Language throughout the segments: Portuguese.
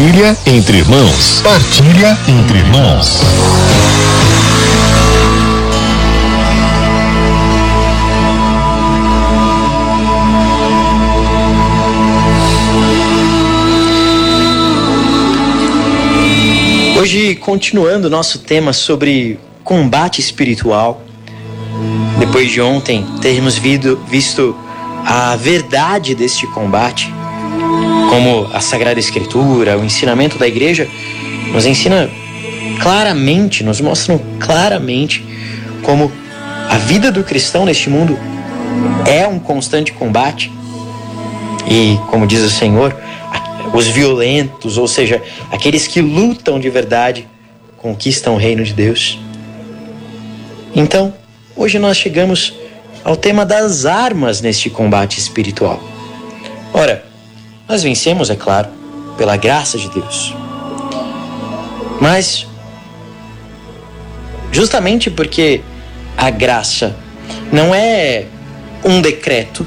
Partilha entre irmãos. Partilha entre irmãos. Hoje, continuando nosso tema sobre combate espiritual, depois de ontem termos visto a verdade deste combate, como a Sagrada Escritura, o ensinamento da igreja, nos ensina claramente, nos mostram claramente como a vida do cristão neste mundo é um constante combate. E, como diz o Senhor, os violentos, ou seja, aqueles que lutam de verdade, conquistam o reino de Deus. Então, hoje nós chegamos ao tema das armas neste combate espiritual. Ora, nós vencemos, é claro, pela graça de Deus. Mas, justamente porque a graça não é um decreto,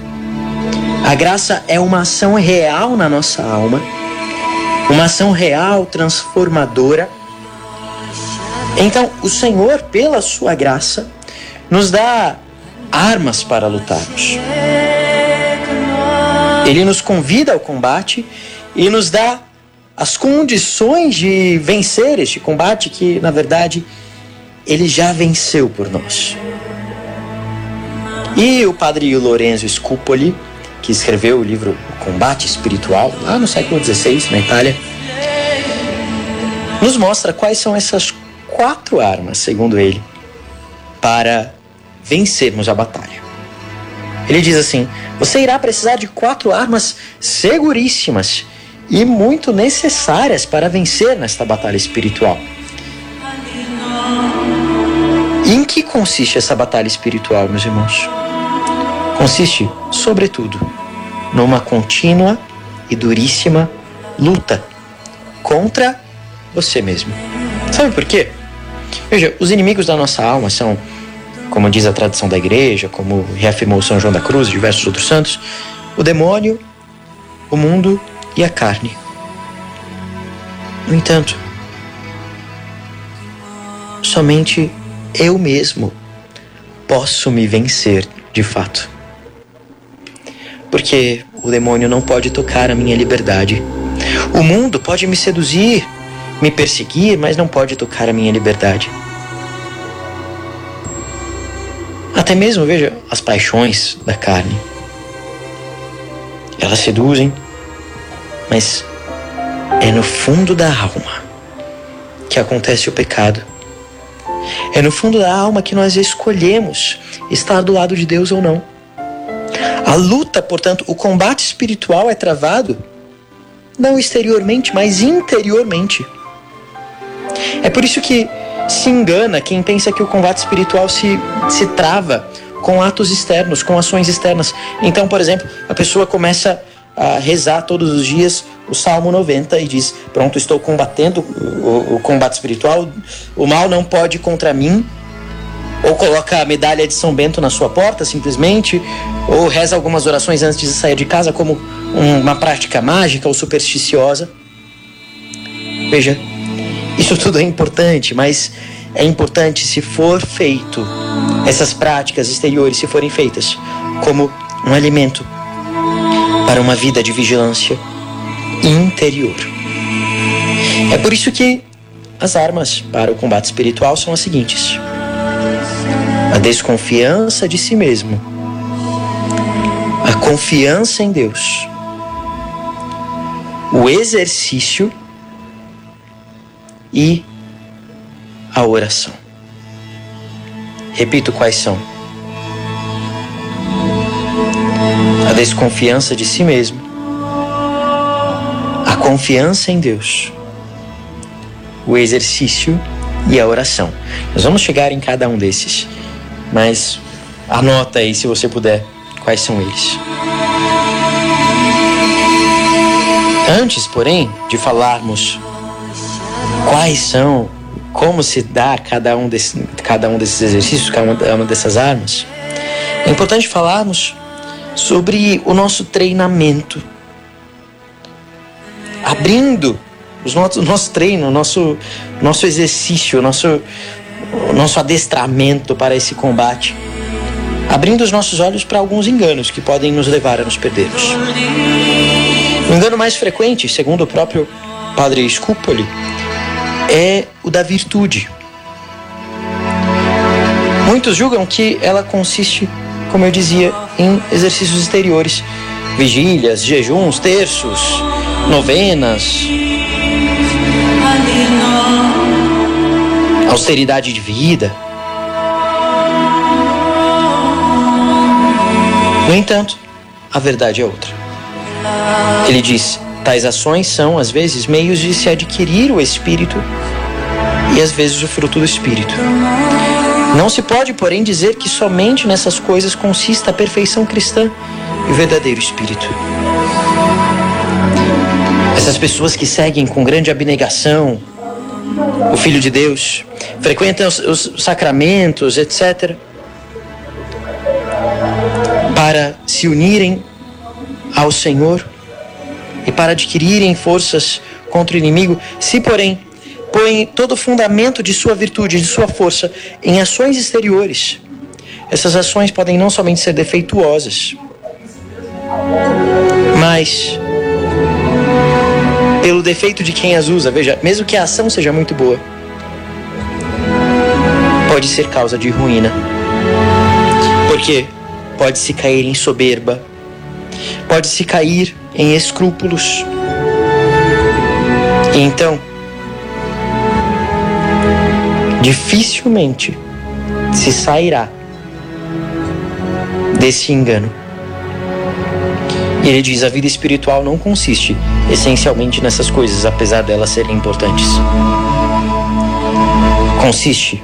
a graça é uma ação real na nossa alma, uma ação real, transformadora. Então, o Senhor, pela sua graça, nos dá armas para lutarmos. Ele nos convida ao combate e nos dá as condições de vencer este combate que, na verdade, ele já venceu por nós. E o padre Lorenzo Scupoli, que escreveu o livro o Combate Espiritual, lá no século XVI, na Itália, nos mostra quais são essas quatro armas, segundo ele, para vencermos a batalha. Ele diz assim: você irá precisar de quatro armas seguríssimas e muito necessárias para vencer nesta batalha espiritual. E em que consiste essa batalha espiritual, meus irmãos? Consiste, sobretudo, numa contínua e duríssima luta contra você mesmo. Sabe por quê? Veja, os inimigos da nossa alma são como diz a tradição da igreja, como reafirmou São João da Cruz e diversos outros santos, o demônio, o mundo e a carne. No entanto, somente eu mesmo posso me vencer de fato. Porque o demônio não pode tocar a minha liberdade. O mundo pode me seduzir, me perseguir, mas não pode tocar a minha liberdade. Até mesmo, veja, as paixões da carne. Elas seduzem, mas é no fundo da alma que acontece o pecado. É no fundo da alma que nós escolhemos estar do lado de Deus ou não. A luta, portanto, o combate espiritual é travado não exteriormente, mas interiormente. É por isso que se engana quem pensa que o combate espiritual se, se trava com atos externos, com ações externas. Então, por exemplo, a pessoa começa a rezar todos os dias o Salmo 90 e diz: Pronto, estou combatendo o, o combate espiritual, o mal não pode contra mim. Ou coloca a medalha de São Bento na sua porta, simplesmente, ou reza algumas orações antes de sair de casa, como uma prática mágica ou supersticiosa. Veja, isso tudo é importante, mas é importante se for feito, essas práticas exteriores se forem feitas como um alimento para uma vida de vigilância interior. É por isso que as armas para o combate espiritual são as seguintes: a desconfiança de si mesmo, a confiança em Deus, o exercício e a oração. Repito quais são: a desconfiança de si mesmo, a confiança em Deus, o exercício e a oração. Nós vamos chegar em cada um desses, mas anota aí se você puder quais são eles. Antes, porém, de falarmos quais são, como se dá cada um, desse, cada um desses exercícios, cada uma dessas armas, é importante falarmos sobre o nosso treinamento, abrindo o nosso, treino, nosso, nosso exercício, nosso, nosso adestramento para esse combate, abrindo os nossos olhos para alguns enganos que podem nos levar a nos perdermos. O engano mais frequente, segundo o próprio padre Scupoli, é o da virtude. Muitos julgam que ela consiste, como eu dizia, em exercícios exteriores, vigílias, jejuns, terços, novenas, austeridade de vida. No entanto, a verdade é outra. Ele diz: tais ações são, às vezes, meios de se adquirir o Espírito e, às vezes, o fruto do Espírito. Não se pode, porém, dizer que somente nessas coisas consista a perfeição cristã e o verdadeiro Espírito. Essas pessoas que seguem com grande abnegação o Filho de Deus, frequentam os, os sacramentos, etc., para se unirem ao Senhor e para adquirirem forças contra o inimigo, se porém põem todo o fundamento de sua virtude, de sua força em ações exteriores, essas ações podem não somente ser defeituosas, mas pelo defeito de quem as usa, veja, mesmo que a ação seja muito boa, pode ser causa de ruína. Porque pode se cair em soberba, pode se cair em escrúpulos. E então, dificilmente se sairá desse engano. E ele diz: a vida espiritual não consiste essencialmente nessas coisas, apesar delas serem importantes. Consiste,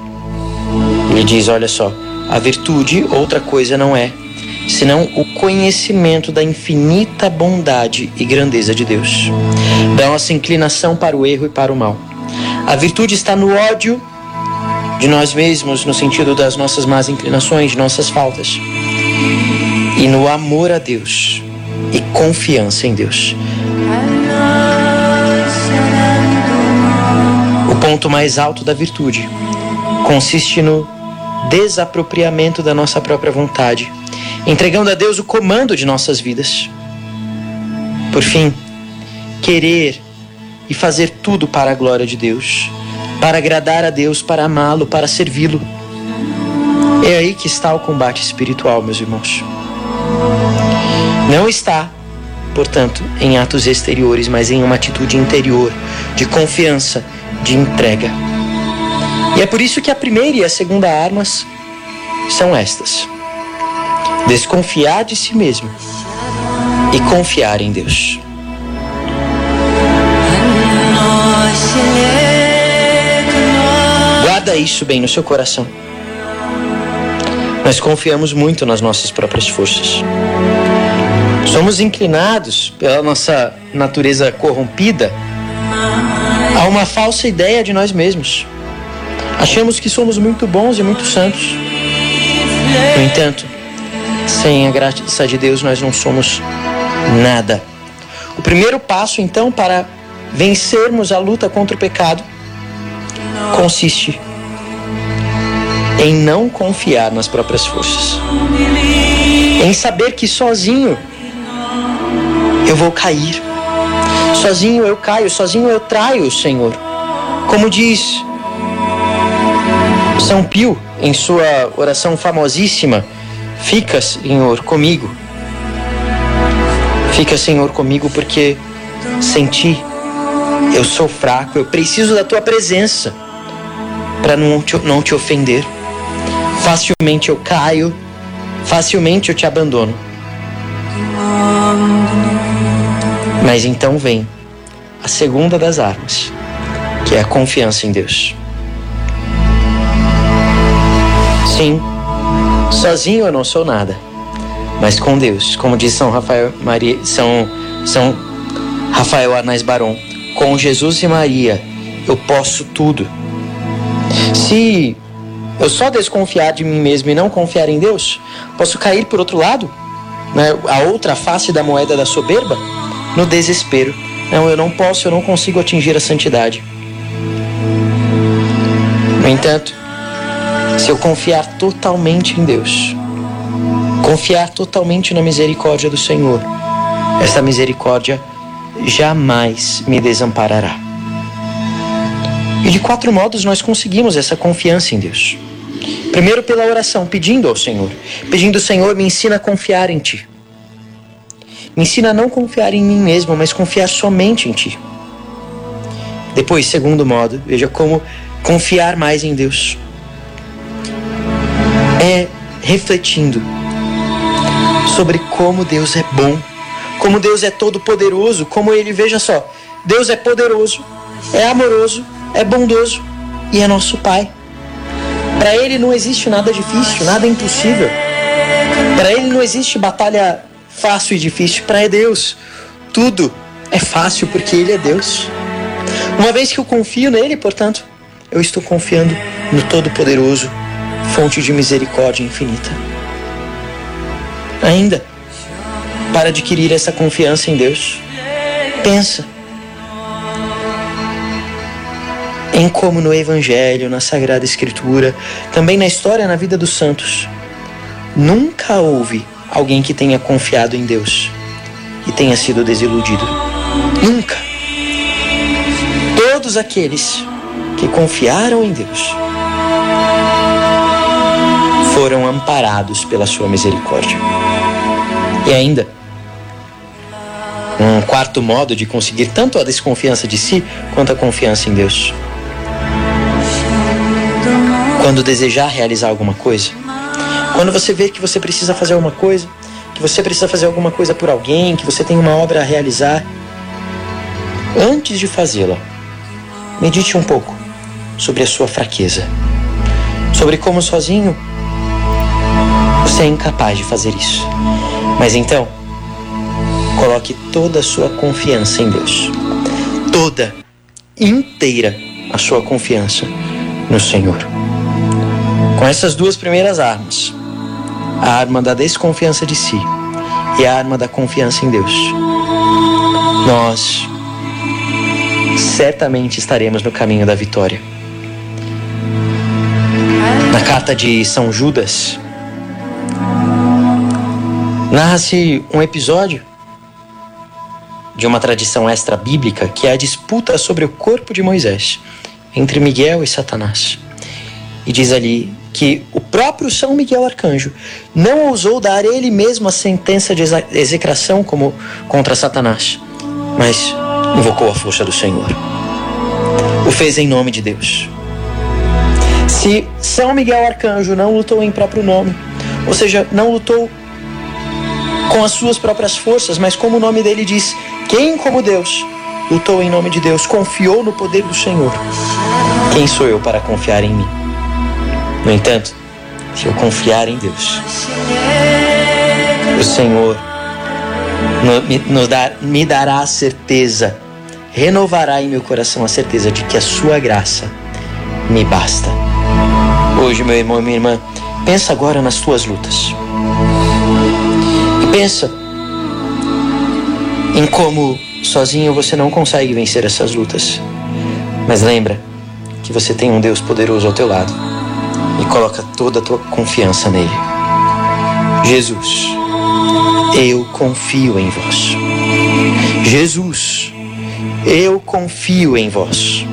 ele diz: olha só, a virtude outra coisa não é senão o conhecimento da infinita bondade e grandeza de Deus, da nossa inclinação para o erro e para o mal. A virtude está no ódio de nós mesmos, no sentido das nossas más inclinações, de nossas faltas, e no amor a Deus e confiança em Deus. O ponto mais alto da virtude consiste no desapropriamento da nossa própria vontade entregando a Deus o comando de nossas vidas. Por fim, querer e fazer tudo para a glória de Deus, para agradar a Deus, para amá-lo, para servi-lo. É aí que está o combate espiritual, meus irmãos. Não está, portanto, em atos exteriores, mas em uma atitude interior, de confiança, de entrega. E é por isso que a primeira e a segunda armas são estas desconfiar de si mesmo e confiar em Deus. Guarda isso bem no seu coração. Nós confiamos muito nas nossas próprias forças. Somos inclinados pela nossa natureza corrompida a uma falsa ideia de nós mesmos. Achamos que somos muito bons e muito santos. No entanto, sem a graça de Deus, nós não somos nada. O primeiro passo, então, para vencermos a luta contra o pecado consiste em não confiar nas próprias forças, em saber que sozinho eu vou cair, sozinho eu caio, sozinho eu traio o Senhor. Como diz São Pio em sua oração famosíssima, Fica, Senhor, comigo. Fica, Senhor, comigo, porque sem ti eu sou fraco, eu preciso da tua presença para não te, não te ofender. Facilmente eu caio, facilmente eu te abandono. Mas então vem a segunda das armas, que é a confiança em Deus. Sim, Sozinho eu não sou nada, mas com Deus, como diz São Rafael Maria, São, São Rafael Arnaz Baron, com Jesus e Maria eu posso tudo. Se eu só desconfiar de mim mesmo e não confiar em Deus, posso cair por outro lado, né, a outra face da moeda da soberba, no desespero, Não, eu não posso, eu não consigo atingir a santidade. No entanto, se eu confiar totalmente em Deus, confiar totalmente na misericórdia do Senhor, esta misericórdia jamais me desamparará. E de quatro modos nós conseguimos essa confiança em Deus. Primeiro, pela oração, pedindo ao Senhor. Pedindo, Senhor, me ensina a confiar em Ti. Me ensina a não confiar em mim mesmo, mas confiar somente em Ti. Depois, segundo modo, veja como confiar mais em Deus. É refletindo sobre como Deus é bom, como Deus é todo poderoso, como ele, veja só, Deus é poderoso, é amoroso, é bondoso e é nosso Pai. Para ele não existe nada difícil, nada impossível. Para ele não existe batalha fácil e difícil. Para Deus, tudo é fácil porque ele é Deus. Uma vez que eu confio nele, portanto, eu estou confiando no Todo-Poderoso, fonte de misericórdia infinita. Ainda, para adquirir essa confiança em Deus, pensa em como no Evangelho, na Sagrada Escritura, também na história, na vida dos santos, nunca houve alguém que tenha confiado em Deus e tenha sido desiludido. Nunca. Todos aqueles que confiaram em Deus foram amparados pela sua misericórdia. E ainda, um quarto modo de conseguir tanto a desconfiança de si quanto a confiança em Deus. Quando desejar realizar alguma coisa, quando você vê que você precisa fazer alguma coisa, que você precisa fazer alguma coisa por alguém, que você tem uma obra a realizar, antes de fazê-la, medite um pouco sobre a sua fraqueza, sobre como sozinho você é incapaz de fazer isso. Mas então, coloque toda a sua confiança em Deus. Toda, inteira a sua confiança no Senhor. Com essas duas primeiras armas, a arma da desconfiança de si e a arma da confiança em Deus, nós certamente estaremos no caminho da vitória. Na carta de São Judas, narra-se um episódio de uma tradição extra-bíblica que é a disputa sobre o corpo de Moisés entre Miguel e Satanás. E diz ali que o próprio São Miguel Arcanjo não ousou dar ele mesmo a sentença de execração como contra Satanás, mas invocou a força do Senhor. O fez em nome de Deus. Se São Miguel Arcanjo não lutou em próprio nome, ou seja, não lutou com as suas próprias forças, mas como o nome dele diz, quem como Deus lutou em nome de Deus, confiou no poder do Senhor. Quem sou eu para confiar em mim? No entanto, se eu confiar em Deus, o Senhor me, dar, me dará a certeza, renovará em meu coração a certeza de que a sua graça me basta. Hoje, meu irmão e minha irmã, pensa agora nas tuas lutas. Pensa em como sozinho você não consegue vencer essas lutas. Mas lembra que você tem um Deus poderoso ao teu lado e coloca toda a tua confiança nele. Jesus, eu confio em vós. Jesus, eu confio em vós.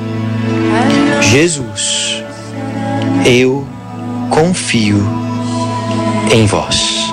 Jesus, eu confio em vós.